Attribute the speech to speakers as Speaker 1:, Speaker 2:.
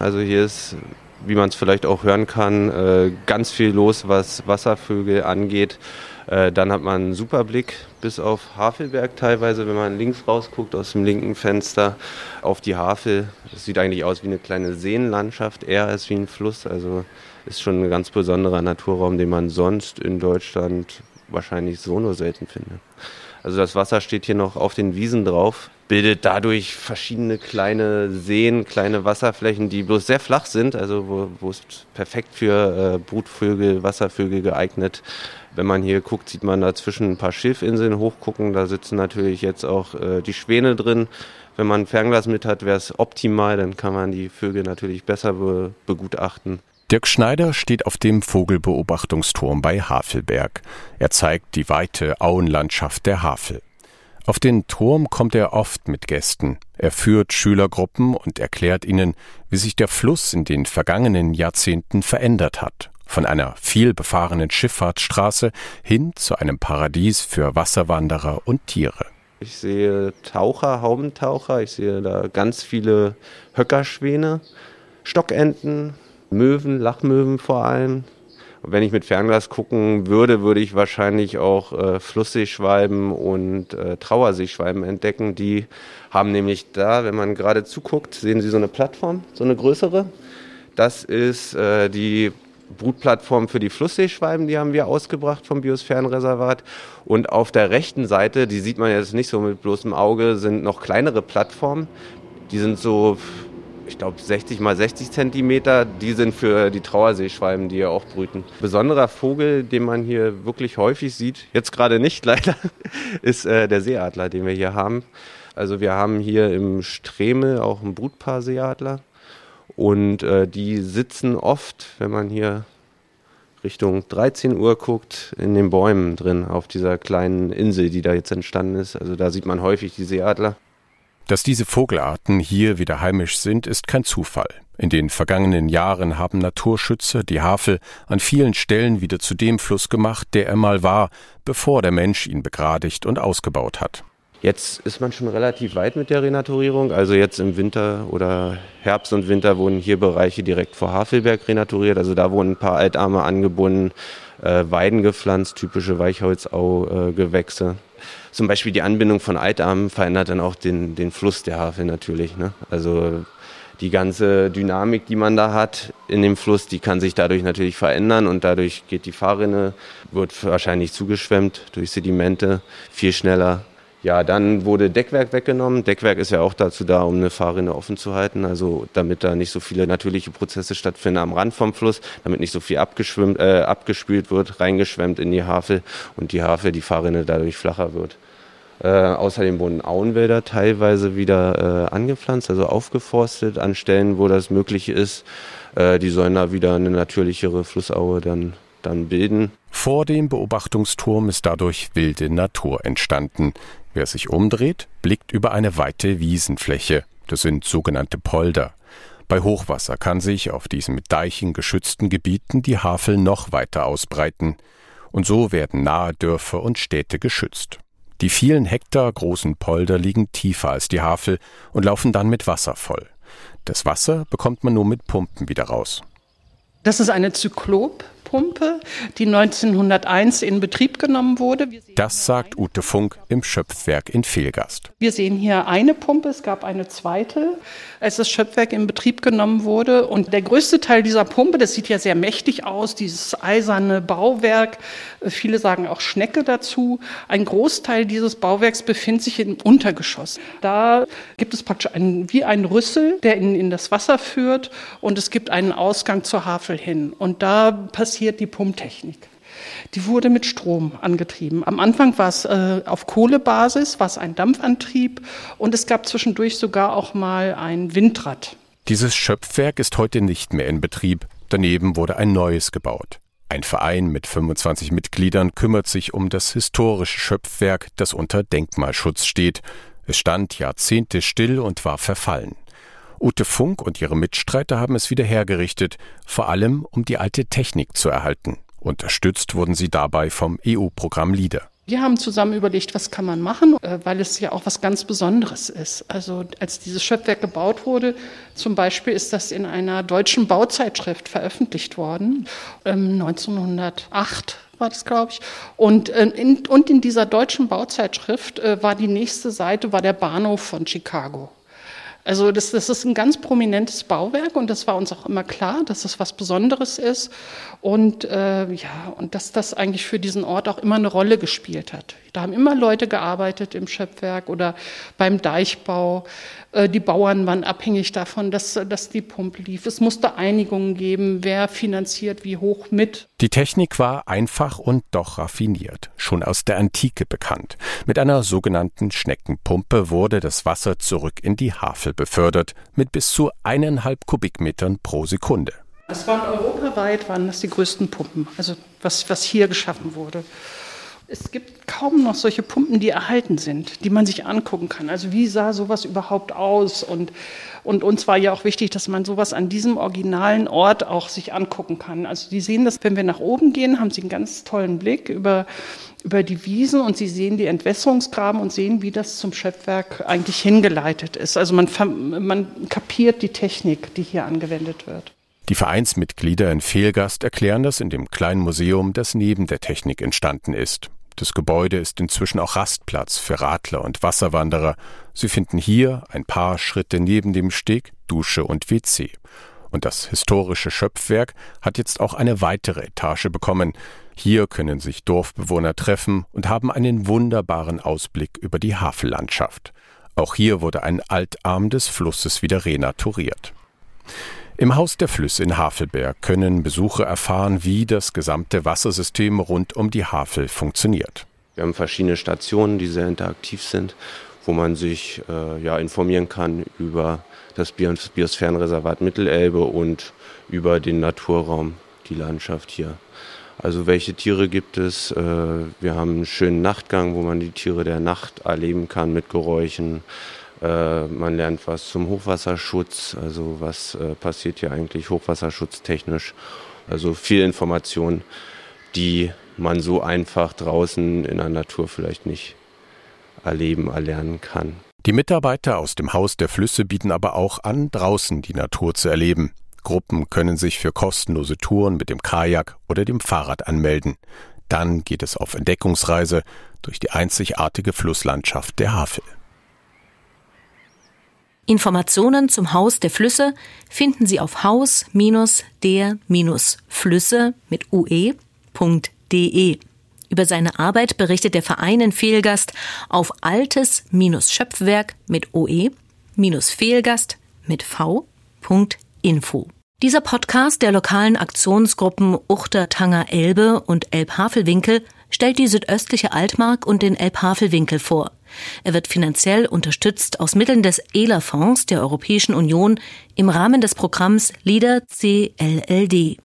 Speaker 1: Also hier ist, wie man es vielleicht auch hören kann, äh, ganz viel los, was Wasservögel angeht. Äh, dann hat man einen super Blick bis auf Havelberg teilweise, wenn man links rausguckt aus dem linken Fenster auf die Havel. Das sieht eigentlich aus wie eine kleine Seenlandschaft, eher als wie ein Fluss. Also ist schon ein ganz besonderer Naturraum, den man sonst in Deutschland wahrscheinlich so nur selten findet. Also das Wasser steht hier noch auf den Wiesen drauf, bildet dadurch verschiedene kleine Seen, kleine Wasserflächen, die bloß sehr flach sind, also wo, wo es perfekt für äh, Brutvögel, Wasservögel geeignet. Wenn man hier guckt, sieht man dazwischen ein paar Schilfinseln hochgucken. Da sitzen natürlich jetzt auch äh, die Schwäne drin. Wenn man ein Fernglas mit hat, wäre es optimal, dann kann man die Vögel natürlich besser be begutachten.
Speaker 2: Dirk Schneider steht auf dem Vogelbeobachtungsturm bei Havelberg. Er zeigt die weite Auenlandschaft der Havel. Auf den Turm kommt er oft mit Gästen. Er führt Schülergruppen und erklärt ihnen, wie sich der Fluss in den vergangenen Jahrzehnten verändert hat. Von einer viel befahrenen Schifffahrtsstraße hin zu einem Paradies für Wasserwanderer und Tiere.
Speaker 1: Ich sehe Taucher, Haubentaucher, ich sehe da ganz viele Höckerschwäne, Stockenten, Möwen, Lachmöwen vor allem. Und wenn ich mit Fernglas gucken würde, würde ich wahrscheinlich auch äh, Flussseeschwalben und äh, Trauerseeschwalben entdecken. Die haben nämlich da, wenn man gerade zuguckt, sehen Sie so eine Plattform, so eine größere. Das ist äh, die Brutplattform für die Flussseeschwalben, die haben wir ausgebracht vom Biosphärenreservat. Und auf der rechten Seite, die sieht man jetzt nicht so mit bloßem Auge, sind noch kleinere Plattformen. Die sind so ich glaube 60 mal 60 Zentimeter, die sind für die Trauerseeschwalben, die hier auch brüten. Besonderer Vogel, den man hier wirklich häufig sieht, jetzt gerade nicht leider, ist äh, der Seeadler, den wir hier haben. Also wir haben hier im Stremel auch ein Brutpaar Seeadler und äh, die sitzen oft, wenn man hier Richtung 13 Uhr guckt, in den Bäumen drin, auf dieser kleinen Insel, die da jetzt entstanden ist. Also da sieht man häufig die Seeadler.
Speaker 2: Dass diese Vogelarten hier wieder heimisch sind, ist kein Zufall. In den vergangenen Jahren haben Naturschützer die Havel an vielen Stellen wieder zu dem Fluss gemacht, der er mal war, bevor der Mensch ihn begradigt und ausgebaut hat.
Speaker 1: Jetzt ist man schon relativ weit mit der Renaturierung. Also jetzt im Winter oder Herbst und Winter wurden hier Bereiche direkt vor Havelberg renaturiert. Also da wurden ein paar Altarme angebunden, äh, Weiden gepflanzt, typische Weichholzau-Gewächse. Zum Beispiel die Anbindung von Altarmen verändert dann auch den, den Fluss der Havel natürlich. Ne? Also die ganze Dynamik, die man da hat in dem Fluss, die kann sich dadurch natürlich verändern und dadurch geht die Fahrrinne, wird wahrscheinlich zugeschwemmt durch Sedimente viel schneller ja, dann wurde Deckwerk weggenommen. Deckwerk ist ja auch dazu da, um eine Fahrrinne offen zu halten, also damit da nicht so viele natürliche Prozesse stattfinden am Rand vom Fluss, damit nicht so viel abgeschwimmt, äh, abgespült wird, reingeschwemmt in die Havel und die Havel, die Fahrrinne dadurch flacher wird. Äh, außerdem wurden Auenwälder teilweise wieder äh, angepflanzt, also aufgeforstet an Stellen, wo das möglich ist. Äh, die sollen da wieder eine natürlichere Flussaue dann dann bilden.
Speaker 2: Vor dem Beobachtungsturm ist dadurch wilde Natur entstanden. Wer sich umdreht, blickt über eine weite Wiesenfläche. Das sind sogenannte Polder. Bei Hochwasser kann sich auf diesen mit Deichen geschützten Gebieten die Havel noch weiter ausbreiten. Und so werden nahe Dörfer und Städte geschützt. Die vielen Hektar großen Polder liegen tiefer als die Havel und laufen dann mit Wasser voll. Das Wasser bekommt man nur mit Pumpen wieder raus.
Speaker 3: Das ist eine Zyklop Pumpe, die 1901 in Betrieb genommen wurde.
Speaker 2: Das sagt Ute Funk im Schöpfwerk in Fehlgast.
Speaker 3: Wir sehen hier eine Pumpe, es gab eine zweite, als das Schöpfwerk in Betrieb genommen wurde. Und der größte Teil dieser Pumpe, das sieht ja sehr mächtig aus, dieses eiserne Bauwerk, viele sagen auch Schnecke dazu. Ein Großteil dieses Bauwerks befindet sich im Untergeschoss. Da gibt es praktisch einen, wie ein Rüssel, der in, in das Wasser führt und es gibt einen Ausgang zur Havel hin. Und da passiert passiert die Pumptechnik. Die wurde mit Strom angetrieben. Am Anfang war es äh, auf Kohlebasis, war es ein Dampfantrieb und es gab zwischendurch sogar auch mal ein Windrad.
Speaker 2: Dieses Schöpfwerk ist heute nicht mehr in Betrieb. Daneben wurde ein neues gebaut. Ein Verein mit 25 Mitgliedern kümmert sich um das historische Schöpfwerk, das unter Denkmalschutz steht. Es stand Jahrzehnte still und war verfallen. Ute Funk und ihre Mitstreiter haben es wieder hergerichtet, vor allem um die alte Technik zu erhalten. Unterstützt wurden sie dabei vom EU-Programm LIDER.
Speaker 3: Wir haben zusammen überlegt, was kann man machen, äh, weil es ja auch was ganz Besonderes ist. Also als dieses Schöpfwerk gebaut wurde, zum Beispiel ist das in einer deutschen Bauzeitschrift veröffentlicht worden, 1908 ähm, war das, glaube ich. Und äh, in, und in dieser deutschen Bauzeitschrift äh, war die nächste Seite, war der Bahnhof von Chicago. Also das, das ist ein ganz prominentes Bauwerk und das war uns auch immer klar, dass das was Besonderes ist und äh, ja und dass das eigentlich für diesen Ort auch immer eine Rolle gespielt hat. Da haben immer Leute gearbeitet im Schöpfwerk oder beim Deichbau. Äh, die Bauern waren abhängig davon, dass, dass die Pumpe lief. Es musste Einigungen geben, wer finanziert wie hoch mit.
Speaker 2: Die Technik war einfach und doch raffiniert, schon aus der Antike bekannt. Mit einer sogenannten Schneckenpumpe wurde das Wasser zurück in die Havel befördert, mit bis zu eineinhalb Kubikmetern pro Sekunde.
Speaker 3: Das waren europaweit waren das die größten Pumpen, also was, was hier geschaffen wurde. Es gibt kaum noch solche Pumpen, die erhalten sind, die man sich angucken kann. Also wie sah sowas überhaupt aus? Und, und uns war ja auch wichtig, dass man sowas an diesem originalen Ort auch sich angucken kann. Also die sehen das, wenn wir nach oben gehen, haben sie einen ganz tollen Blick über, über die Wiesen und sie sehen die Entwässerungsgraben und sehen, wie das zum Schöpfwerk eigentlich hingeleitet ist. Also man, man kapiert die Technik, die hier angewendet wird.
Speaker 2: Die Vereinsmitglieder in Fehlgast erklären das in dem kleinen Museum, das neben der Technik entstanden ist. Das Gebäude ist inzwischen auch Rastplatz für Radler und Wasserwanderer. Sie finden hier, ein paar Schritte neben dem Steg, Dusche und WC. Und das historische Schöpfwerk hat jetzt auch eine weitere Etage bekommen. Hier können sich Dorfbewohner treffen und haben einen wunderbaren Ausblick über die Havellandschaft. Auch hier wurde ein Altarm des Flusses wieder renaturiert. Im Haus der Flüsse in Havelberg können Besucher erfahren, wie das gesamte Wassersystem rund um die Havel funktioniert.
Speaker 1: Wir haben verschiedene Stationen, die sehr interaktiv sind, wo man sich äh, ja, informieren kann über das Biosphärenreservat Mittelelbe und über den Naturraum, die Landschaft hier. Also welche Tiere gibt es? Äh, wir haben einen schönen Nachtgang, wo man die Tiere der Nacht erleben kann mit Geräuschen. Äh, man lernt was zum Hochwasserschutz, also was äh, passiert hier eigentlich hochwasserschutztechnisch. Also viel Information, die man so einfach draußen in der Natur vielleicht nicht erleben, erlernen kann.
Speaker 2: Die Mitarbeiter aus dem Haus der Flüsse bieten aber auch an, draußen die Natur zu erleben. Gruppen können sich für kostenlose Touren mit dem Kajak oder dem Fahrrad anmelden. Dann geht es auf Entdeckungsreise durch die einzigartige Flusslandschaft der Havel.
Speaker 4: Informationen zum Haus der Flüsse finden Sie auf haus-der-flüsse mit ue.de. Über seine Arbeit berichtet der Verein in Fehlgast auf altes-schöpfwerk mit oe-fehlgast mit v.info. Dieser Podcast der lokalen Aktionsgruppen Uchter, Tanger, Elbe und Elbhavelwinkel stellt die südöstliche Altmark und den Elbhavelwinkel vor. Er wird finanziell unterstützt aus Mitteln des ELA-Fonds der Europäischen Union im Rahmen des Programms LIDER CLLD.